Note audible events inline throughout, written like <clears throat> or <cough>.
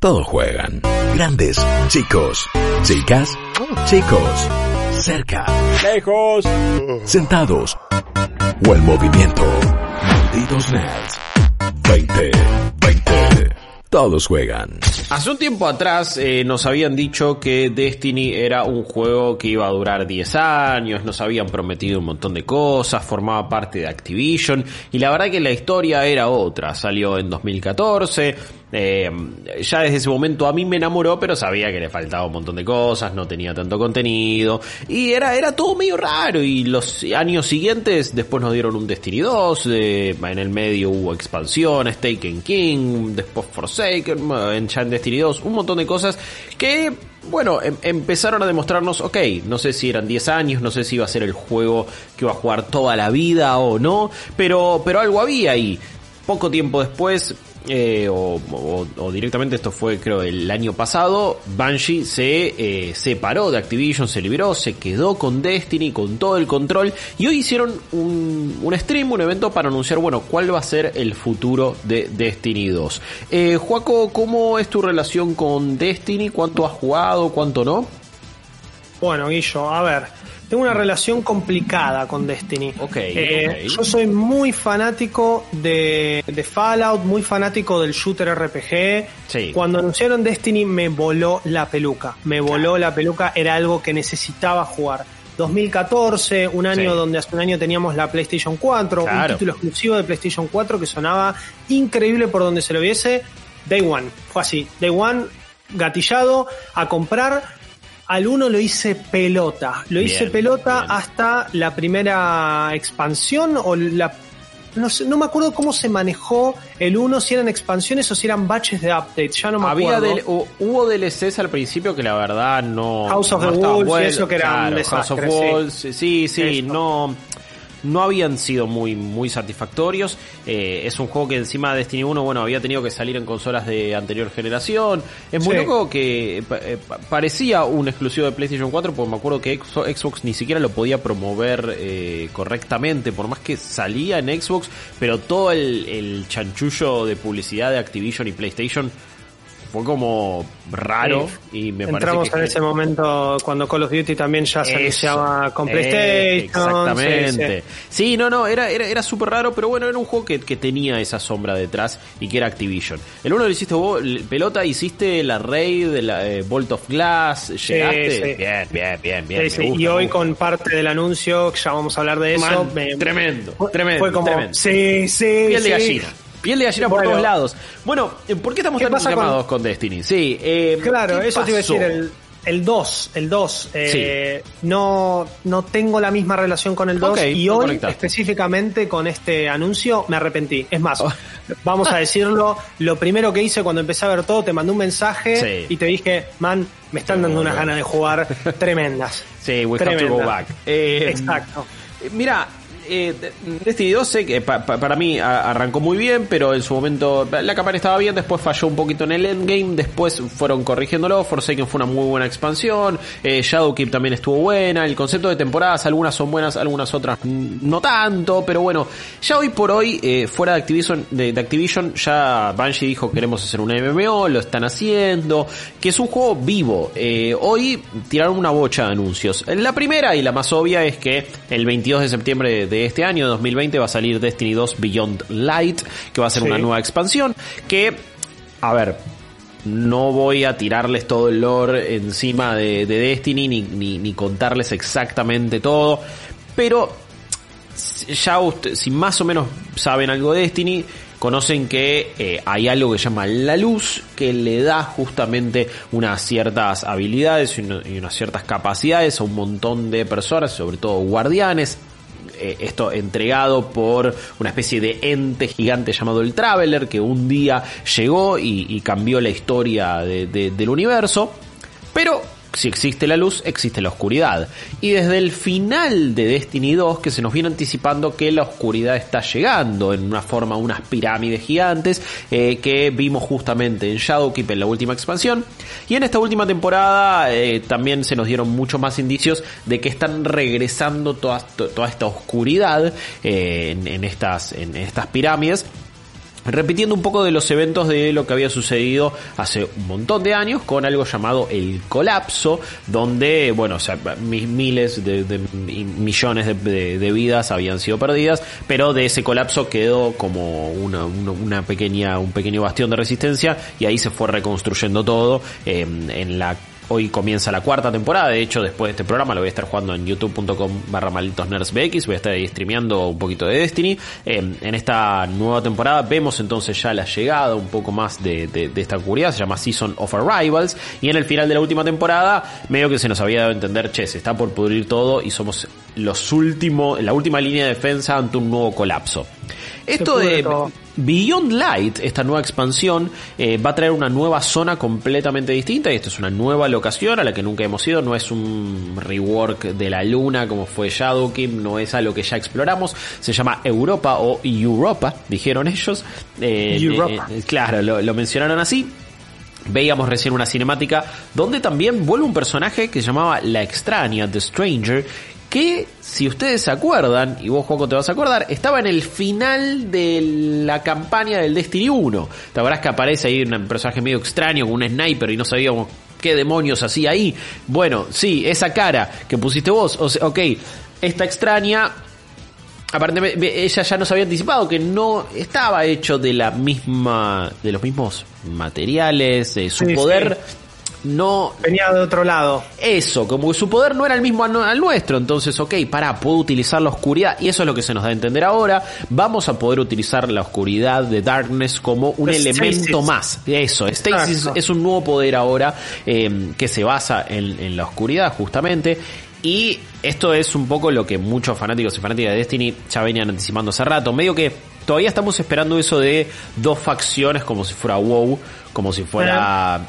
Todos juegan. Grandes, chicos, chicas, chicos, cerca, Lejos. sentados o en movimiento. Malditos nerds. 20, 20. Todos juegan. Hace un tiempo atrás eh, nos habían dicho que Destiny era un juego que iba a durar 10 años, nos habían prometido un montón de cosas, formaba parte de Activision y la verdad que la historia era otra. Salió en 2014, eh, ya desde ese momento a mí me enamoró, pero sabía que le faltaba un montón de cosas, no tenía tanto contenido y era, era todo medio raro y los años siguientes después nos dieron un Destiny 2, eh, en el medio hubo expansiones, Taken King, después Forsaken, en Destiny 2, un montón de cosas que bueno, em- empezaron a demostrarnos, ok, no sé si eran 10 años, no sé si iba a ser el juego que iba a jugar toda la vida o no, pero, pero algo había ahí. Poco tiempo después, eh, o, o- o directamente esto fue creo el año pasado, Bungie se eh, separó de Activision, se liberó, se quedó con Destiny, con todo el control y hoy hicieron un, un stream, un evento para anunciar, bueno, cuál va a ser el futuro de Destiny 2. Eh, Juaco, ¿cómo es tu relación con Destiny? ¿Cuánto has jugado? ¿Cuánto no? Bueno, Guillo, a ver, tengo una relación complicada con Destiny. Eh, ok. Yo soy muy fanático de, de Fallout, muy fanático del shooter RPG. Sí. Cuando anunciaron Destiny me voló la peluca. Me voló la peluca, era algo que necesitaba jugar. 2014, un año Sí. donde hace un año teníamos la PlayStation 4, Claro. un título exclusivo de PlayStation 4 que sonaba increíble por donde se lo viese. Day One, fue así. Day One, gatillado, a comprar. Al uno lo hice pelota. Lo hice Bien, pelota bien. hasta la primera expansión o la... No, sé, no me acuerdo cómo se manejó el 1, si eran expansiones o si eran batches de updates, ya no me Había acuerdo. del- hu- hubo DLCs al principio que la verdad no. House of no the Wolves y buenos. eso que era un Claro, desastre, House of sí. Wolves, sí, sí, Eso. no. No habían sido muy, muy satisfactorios. Eh, es un juego que encima de Destiny 1, bueno, había tenido que salir en consolas de anterior generación. Es muy Sí. loco que eh, pa- pa- parecía un exclusivo de PlayStation 4, porque me acuerdo que Xbox ni siquiera lo podía promover eh, correctamente, por más que salía en Xbox, pero todo el, el chanchullo de publicidad de Activision y PlayStation fue como raro y me Entramos parece que en ese momento cuando Call of Duty también ya se Eso. anunciaba con Eh, PlayStation. exactamente. sí, Sí, no, no, era, era, era súper raro, pero bueno, era un juego que, que tenía esa sombra detrás y que era Activision. El uno lo hiciste vos, pelota, hiciste la raid de la eh, Bolt of Glass, llegaste. sí. Bien, bien, bien, bien. gusta, y hoy con parte del anuncio, ya vamos a hablar de eso. Man, me- tremendo, fue- tremendo, Fue como, tremendo. sí, sí, Piel de gallina. Piel de gallina por Bueno. todos lados. Bueno, eh, ¿por qué estamos ¿Qué tan con- llamados con... Destiny? Sí, eh, Claro, ¿qué eso te iba a pasó? decir, el, el 2, el 2. eh, no, no tengo la misma relación con el 2 Ok, y hoy conectaste. específicamente con este anuncio me arrepentí. Es más, Oh. <laughs> vamos a decirlo, lo primero que hice cuando empecé a ver todo, te mandé un mensaje Sí. y te dije, man, me están dando unas ganas de jugar <laughs> tremendas. Sí, we have to go back. Eh, Exacto. Eh, Mira, eh, Destiny 2 sé que pa- pa- para mí arrancó muy bien, pero en su momento la campaña estaba bien, después falló un poquito en el endgame, después fueron corrigiéndolo, Forsaken fue una muy buena expansión, eh, Shadowkeep también estuvo buena, el concepto de temporadas, algunas son buenas, algunas otras no tanto, pero bueno, ya hoy por hoy, eh, fuera de Activision, de, Activision, ya Bungie dijo queremos hacer un MMO, lo están haciendo, que es un juego vivo. Eh, hoy tiraron una bocha de anuncios. La primera y la más obvia es que el 22 de septiembre de este año, 2020, va a salir Destiny 2 Beyond Light, que va a ser Sí. una nueva expansión, que, a ver, no voy a tirarles todo el lore encima de, de Destiny, ni, ni, ni contarles exactamente todo, pero ya usted- si más o menos saben algo de Destiny, conocen que eh, hay algo que se llama la luz, que le da justamente unas ciertas habilidades y unas ciertas capacidades a un montón de personas, sobre todo guardianes. Eh, esto entregado por una especie de ente gigante llamado el Traveler, que un día llegó y, cambió la historia de- de- del universo. Pero si existe la luz, existe la oscuridad. Y desde el final de Destiny 2, que se nos viene anticipando que la oscuridad está llegando en una forma, unas pirámides gigantes, eh, que vimos justamente en Shadowkeep en la última expansión. Y en esta última temporada eh, también se nos dieron muchos más indicios de que están regresando toda, to- toda esta oscuridad eh, en estas, en estas pirámides. Repitiendo un poco de los eventos de lo que había sucedido hace un montón de años con algo llamado el colapso, donde, bueno, o sea, miles de, millones de, vidas habían sido perdidas, pero de ese colapso quedó como una, una, pequeña, un pequeño bastión de resistencia y ahí se fue reconstruyendo todo eh, en la Hoy comienza la cuarta temporada, de hecho después de este programa lo voy a estar jugando en youtube.com barra malditos BX, voy a estar ahí streameando un poquito de Destiny. Eh, en esta nueva temporada vemos entonces ya la llegada un poco más de, esta oscuridad, se llama Season of Arrivals, y en el final de la última temporada medio que se nos había dado a entender, che, se está por pudrir todo y somos los últimos, la última línea de defensa ante un nuevo colapso. Esto de Beyond Light, esta nueva expansión, eh, va a traer una nueva zona completamente distinta y esto es una nueva locación a la que nunca hemos ido, no es un rework de la luna como fue Shadowkeep, no es algo que ya exploramos, se llama Europa o Europa, dijeron ellos. Eh, eh, claro, lo, mencionaron así. Veíamos recién una cinemática donde también vuelve un personaje que se llamaba La Extraña, The Stranger, que, si ustedes se acuerdan, y vos Juanjo te vas a acordar, estaba en el final de la campaña del Destiny 1. Te acuerdas que aparece ahí un personaje medio extraño con un sniper y no sabíamos qué demonios hacía ahí. Bueno, sí, esa cara que pusiste vos, o sea, ok, esta extraña aparentemente ella ya nos había anticipado que no estaba hecho de la misma de los mismos materiales de su poder no... Venía de otro lado. Eso, como que su poder no era el mismo al nuestro, entonces, ok, para, puedo utilizar la oscuridad, y eso es lo que se nos da a entender ahora, vamos a poder utilizar la oscuridad de Darkness como un elemento más. Eso, Stasis es un nuevo poder ahora em, que se basa en, en la oscuridad, justamente, y esto es un poco lo que muchos fanáticos y fanáticas de Destiny ya venían anticipando hace rato, medio que todavía estamos esperando eso de dos facciones como si fuera WoW, como si fuera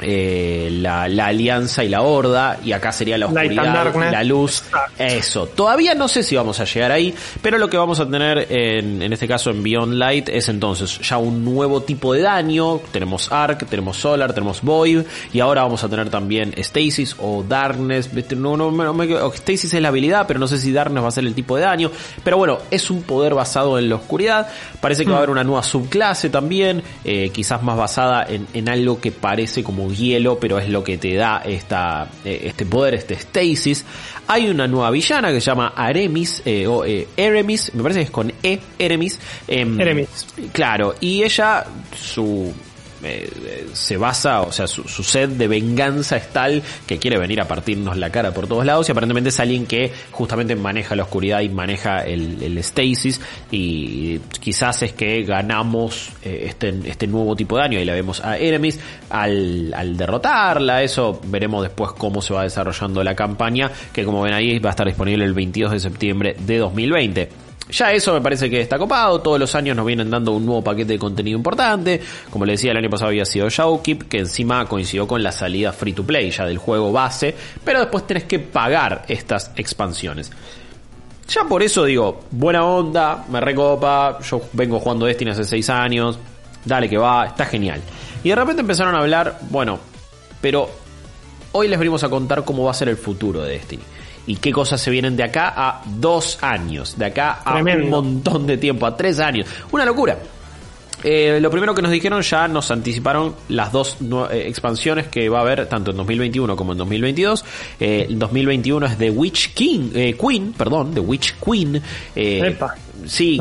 eh, la, alianza y la horda, y acá sería la oscuridad la luz. Eso. Todavía no sé si vamos a llegar ahí, pero lo que vamos a tener en, en, este caso en Beyond Light es entonces ya un nuevo tipo de daño. Tenemos Arc, tenemos Solar, tenemos Void, y ahora vamos a tener también Stasis o Darkness. No, no, no, Stasis es la habilidad, pero no sé si Darkness va a ser el tipo de daño. Pero bueno, es un poder basado en la oscuridad. Parece que va a haber una nueva subclase también, eh, quizás más basada en, en algo que parece como hielo, pero es lo que te da esta, eh, este poder, este stasis. Hay una nueva villana que se llama Aremis, eh, o eh, Eremis, me parece que es con E, Eremis. Em, Eremis. Claro, y ella, su eh, se basa, o sea, su, sed de venganza es tal que quiere venir a partirnos la cara por todos lados y aparentemente es alguien que justamente maneja la oscuridad y maneja el, stasis y quizás es que ganamos eh, este, este nuevo tipo de daño y la vemos a Enemies al, al derrotarla, eso veremos después cómo se va desarrollando la campaña que como ven ahí va a estar disponible el 22 de septiembre de 2020. Ya eso me parece que está copado, todos los años nos vienen dando un nuevo paquete de contenido importante, como le decía el año pasado había sido Shadowkeep, que encima coincidió con la salida free to play ya del juego base, pero después tenés que pagar estas expansiones. Ya por eso digo, buena onda, me recopa, yo vengo jugando Destiny hace 6 años, dale que va, está genial. Y de repente empezaron a hablar, bueno, pero hoy les venimos a contar cómo va a ser el futuro de Destiny y qué cosas se vienen de acá a dos años, de acá a un montón de tiempo, a tres años. Una locura. Eh, lo primero que nos dijeron ya nos anticiparon las dos eh, expansiones que va a haber tanto en 2021 como en 2022. Eh, el 2021 es The Witch King, Queen, perdón, The Witch Queen. Sí,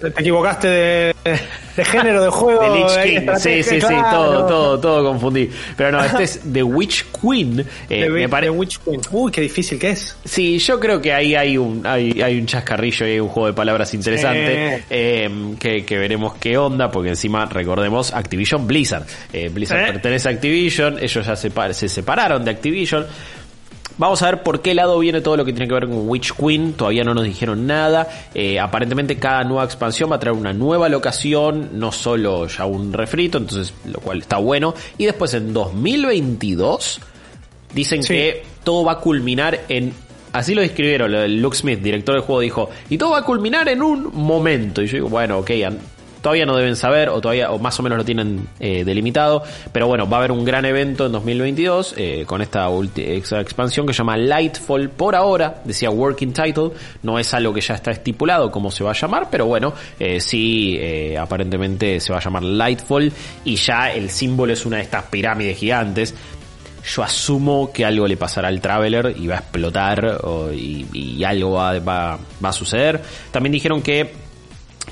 te equivocaste de, género de juego. The Lich King. Sí, sí, sí, todo, todo, todo confundí. Pero no, este es The Witch Queen. Eh, me parece Witch Queen. Uy, qué difícil que es. Sí, yo creo que ahí hay un, hay, hay un chascarrillo y hay un juego de palabras interesante. Eh, que, que, veremos qué onda, porque encima recordemos Activision Blizzard. Eh, Blizzard ¿Eh? pertenece a Activision, ellos ya se, se separaron de Activision. Vamos a ver por qué lado viene todo lo que tiene que ver con Witch Queen. Todavía no nos dijeron nada. Eh, aparentemente cada nueva expansión va a traer una nueva locación, no solo ya un refrito, entonces lo cual está bueno. Y después en 2022 dicen que todo va a culminar en Así lo describieron, Luke Smith, director del juego, dijo, y todo va a culminar en un momento. Y yo digo, bueno, ok, todavía no deben saber o todavía o más o menos lo tienen eh, delimitado. Pero bueno, va a haber un gran evento en 2022 eh, con esta expansión que se llama Lightfall. Por ahora, decía Working Title, no es algo que ya está estipulado cómo se va a llamar, pero bueno, eh, sí, aparentemente se va a llamar Lightfall y ya el símbolo es una de estas pirámides gigantes yo asumo que algo le pasará al Traveler y va a explotar y, algo va, a suceder. También dijeron que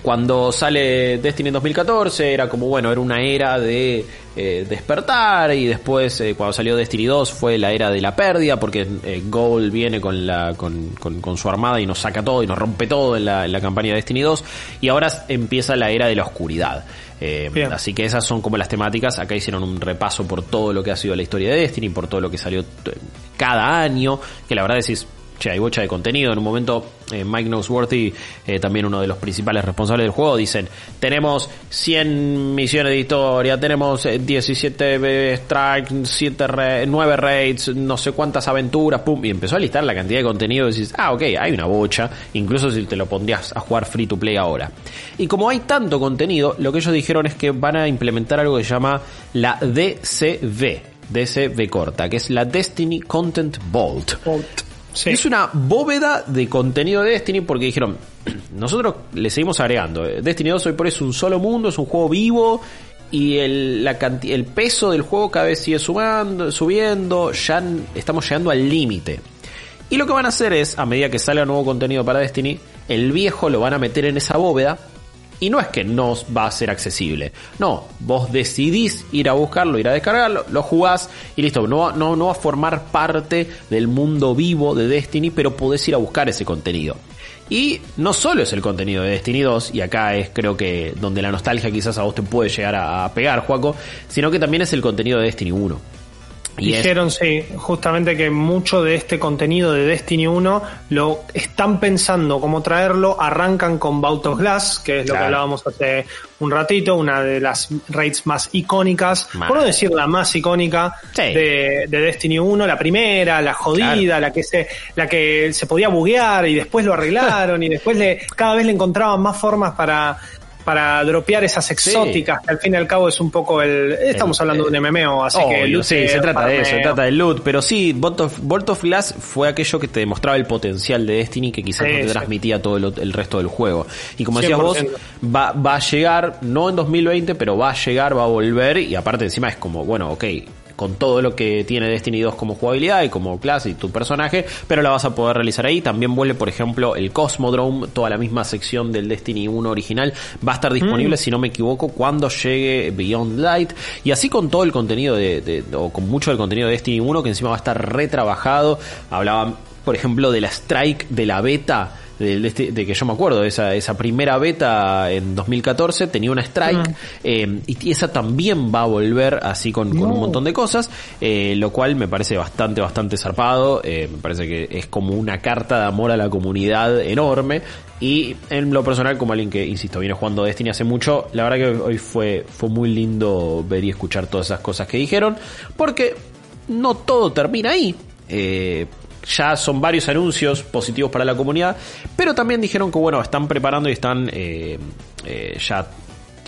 cuando sale Destiny en 2014 era como, bueno, era una era de eh, despertar y después eh, cuando salió Destiny 2 fue la era de la pérdida porque eh, Gold viene con, la, con, con, su armada y nos saca todo y nos rompe todo en la, en la campaña de Destiny 2 y ahora empieza la era de la oscuridad. así que esas son como las temáticas. Acá hicieron un repaso por todo lo que ha sido la historia de Destiny, por todo lo que salió cada año, que la verdad es che, hay bocha de contenido. En un momento, eh, Mike Noseworthy, eh, también uno de los principales responsables del juego, dicen, tenemos 100 misiones de historia, tenemos 17 eh, strikes, 7 9 raids, no sé cuántas aventuras, pum, y empezó a listar la cantidad de contenido y dices, ah, ok, hay una bocha, incluso si te lo pondrías a jugar free to play ahora. Y como hay tanto contenido, lo que ellos dijeron es que van a implementar algo que se llama la DCV. DCV corta, que es la Destiny Content Vault. Es una bóveda de contenido de Destiny porque dijeron, <clears throat> nosotros le seguimos agregando. Destiny 2 hoy por eso es un solo mundo, es un juego vivo y el, la el peso del juego cada vez sigue sumando, subiendo, ya estamos llegando al límite. Y lo que van a hacer es, a medida que salga nuevo contenido para Destiny, el viejo lo van a meter en esa bóveda y no es que no va a ser accesible. No, vos decidís ir a buscarlo, ir a descargarlo, lo jugás y listo. No, no, no va a formar parte del mundo vivo de Destiny, pero podés ir a buscar ese contenido. Y no solo es el contenido de Destiny 2, y acá es creo que donde la nostalgia quizás a vos te puede llegar a, a pegar, Juaco, sino que también es el contenido de Destiny 1. Dijeron, sí, justamente que mucho de este contenido de Destiny 1 lo están pensando cómo traerlo. Arrancan con Bout of Glass, que es lo que hablábamos hace un ratito, una de las raids más icónicas, por no decir la más icónica de, Destiny 1, la primera, la jodida, la que se, la que se podía buguear y después lo arreglaron y después le, cada vez le encontraban más formas para para dropear esas exóticas, que al fin y al cabo es un poco el... Estamos hablando de un MMO, así que... sí, se trata de eso, se trata del loot, pero sí, Bolt of, Glass fue aquello que te demostraba el potencial de Destiny que quizás no te transmitía todo el, resto del juego. Y como decías vos, va, va a llegar, no en 2020, pero va a llegar, va a volver, y aparte encima es como, bueno, ok, con todo lo que tiene Destiny 2 como jugabilidad y como clase y tu personaje, pero la vas a poder realizar ahí. También vuelve, por ejemplo, el Cosmodrome, toda la misma sección del Destiny 1 original va a estar disponible, mm. si no me equivoco, cuando llegue Beyond Light. Y así con todo el contenido de, o con mucho del contenido de Destiny 1 que encima va a estar retrabajado. Hablaban, por ejemplo, de la strike de la beta de, que yo me acuerdo, esa, esa primera beta en 2014 tenía una strike eh, y esa también va a volver así con, un montón de cosas, eh, lo cual me parece bastante, bastante zarpado, eh, me parece que es como una carta de amor a la comunidad enorme y en lo personal, como alguien que, insisto, viene jugando Destiny hace mucho, la verdad que hoy fue, fue muy lindo ver y escuchar todas esas cosas que dijeron, porque no todo termina ahí. Eh, ya son varios anuncios positivos para la comunidad, pero también dijeron que bueno, están preparando y están eh, eh, ya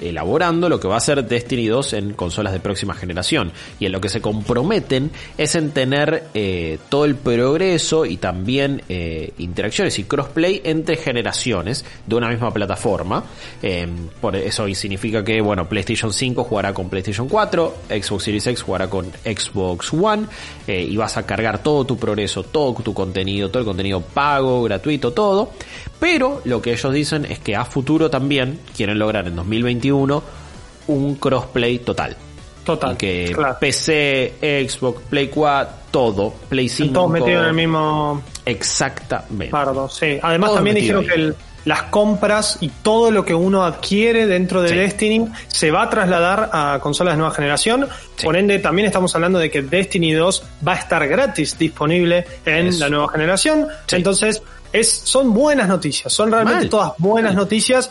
elaborando lo que va a ser Destiny 2 en consolas de próxima generación. Y en lo que se comprometen es en tener eh, todo el progreso y también eh, interacciones y crossplay entre generaciones de una misma plataforma. Eh, por eso significa que, bueno, PlayStation 5 jugará con PlayStation 4, Xbox Series X jugará con Xbox One y vas a cargar todo tu progreso, todo tu contenido, todo el contenido pago, gratuito, todo. Pero lo que ellos dicen es que a futuro también quieren lograr en 2021 un crossplay total. Total. que PC, Xbox, Play 4, todo, Play 5. Todos metidos en el mismo. Exactamente. sí. Además, también dijeron que las compras y todo lo que uno adquiere dentro de Destiny se va a trasladar a consolas de nueva generación. Por ende, también estamos hablando de que Destiny 2 va a estar gratis disponible en la nueva generación. Entonces, es, son buenas noticias, son realmente todas buenas noticias,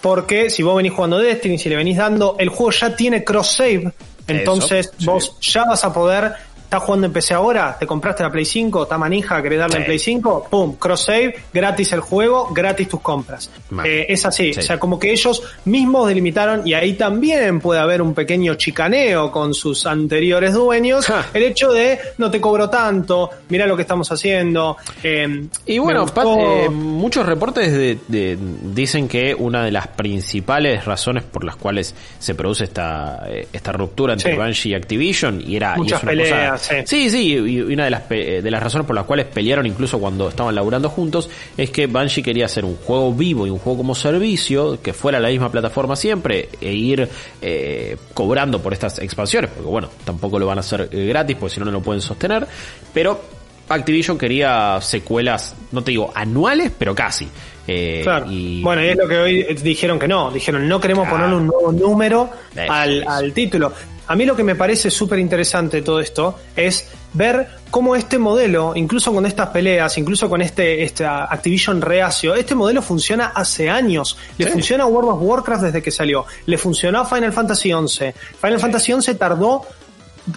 porque si vos venís jugando Destiny, si le venís dando, el juego ya tiene cross save, entonces vos ya vas a poder ¿Estás jugando en PC ahora? ¿Te compraste la Play 5? ¿Está manija? ¿Querés darle Sí. en Play 5? ¡Pum! Cross save, gratis el juego, gratis tus compras. Eh, es así. Sí. O sea, como que ellos mismos delimitaron, y ahí también puede haber un pequeño chicaneo con sus anteriores dueños, Ja. el hecho de no te cobro tanto, mira lo que estamos haciendo. eh, Y bueno, Pat, eh, muchos reportes de- de- dicen que una de las principales razones por las cuales se produce esta, eh, esta ruptura entre Sí. Bungie y Activision y era y Muchas es una peleas, cosa- sí. sí, sí, y una de las, pe- de las razones por las cuales pelearon incluso cuando estaban laburando juntos es que Bungie quería hacer un juego vivo y un juego como servicio que fuera la misma plataforma siempre e ir eh, cobrando por estas expansiones, porque bueno, tampoco lo van a hacer eh, gratis porque si no no lo pueden sostener, pero Activision quería secuelas, no te digo anuales, pero casi. Eh, Claro. y- Bueno, y es lo que hoy dijeron que no. Dijeron, no queremos Claro. ponerle un nuevo número al, al título. A mí lo que me parece súper interesante todo esto es ver cómo este modelo, incluso con estas peleas, incluso con este, este Activision reacio, este modelo funciona hace años. Le Sí. funciona a World of Warcraft desde que salió. Le funcionó a Final Fantasy XI. Final Fantasy XI tardó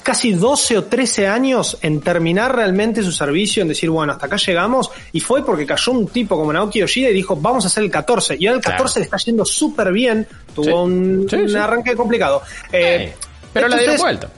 casi 12 o 13 años en terminar realmente su servicio, en decir, bueno, hasta acá llegamos, y fue porque cayó un tipo como Naoki Yoshida y dijo, vamos a hacer el 14, y ahora el 14 Claro. le está yendo súper bien, tuvo Sí. un, Sí, un sí. arranque complicado. Eh, Pero la dieron entonces, vuelta.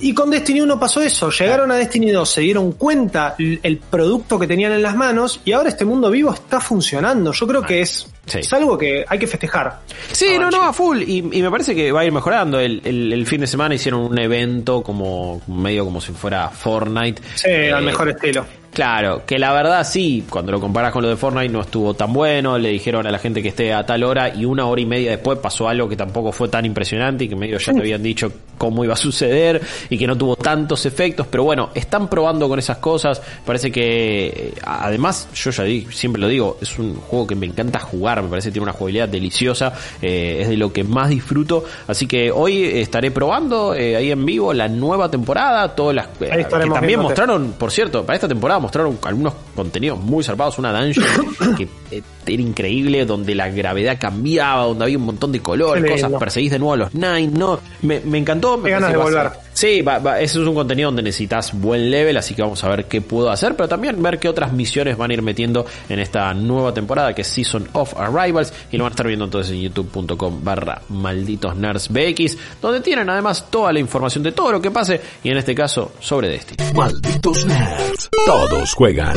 y con Destiny 1 pasó eso, llegaron a Destiny 2, se dieron cuenta el producto que tenían en las manos y ahora este mundo vivo está funcionando. Yo creo que es, Sí. es algo que hay que festejar. Sí, Ah, no, no, a full. Y, y me parece que va a ir mejorando. El, el- el fin de semana hicieron un evento como medio como si fuera Fortnite. Sí, al Eh, mejor estilo. Claro, que la verdad sí, cuando lo comparas con lo de Fortnite no estuvo tan bueno, le dijeron a la gente que esté a tal hora y una hora y media después pasó algo que tampoco fue tan impresionante y que medio ya te habían dicho cómo iba a suceder y que no tuvo tantos efectos, pero bueno, están probando con esas cosas, parece que eh, además, yo ya di, siempre lo digo, es un juego que me encanta jugar, me parece que tiene una jugabilidad deliciosa, eh, es de lo que más disfruto, así que hoy estaré probando eh, ahí en vivo la nueva temporada, todas las eh, que también mostraron, por cierto, para esta temporada mostraron algunos contenidos muy zarpados, una dungeon <coughs> que eh, era increíble, donde la gravedad cambiaba, donde había un montón de colores, cosas, perseguís de nuevo a los Nine, no, me, me encantó. me ganas de volver. Sí, ese es un contenido donde necesitas buen level, así que vamos a ver qué puedo hacer, pero también ver qué otras misiones van a ir metiendo en esta nueva temporada que es Season of Arrivals y lo van a estar viendo entonces en youtube.com barra malditos nerds donde tienen además toda la información de todo lo que pase y en este caso sobre Destiny. Malditos nerds. Todos juegan.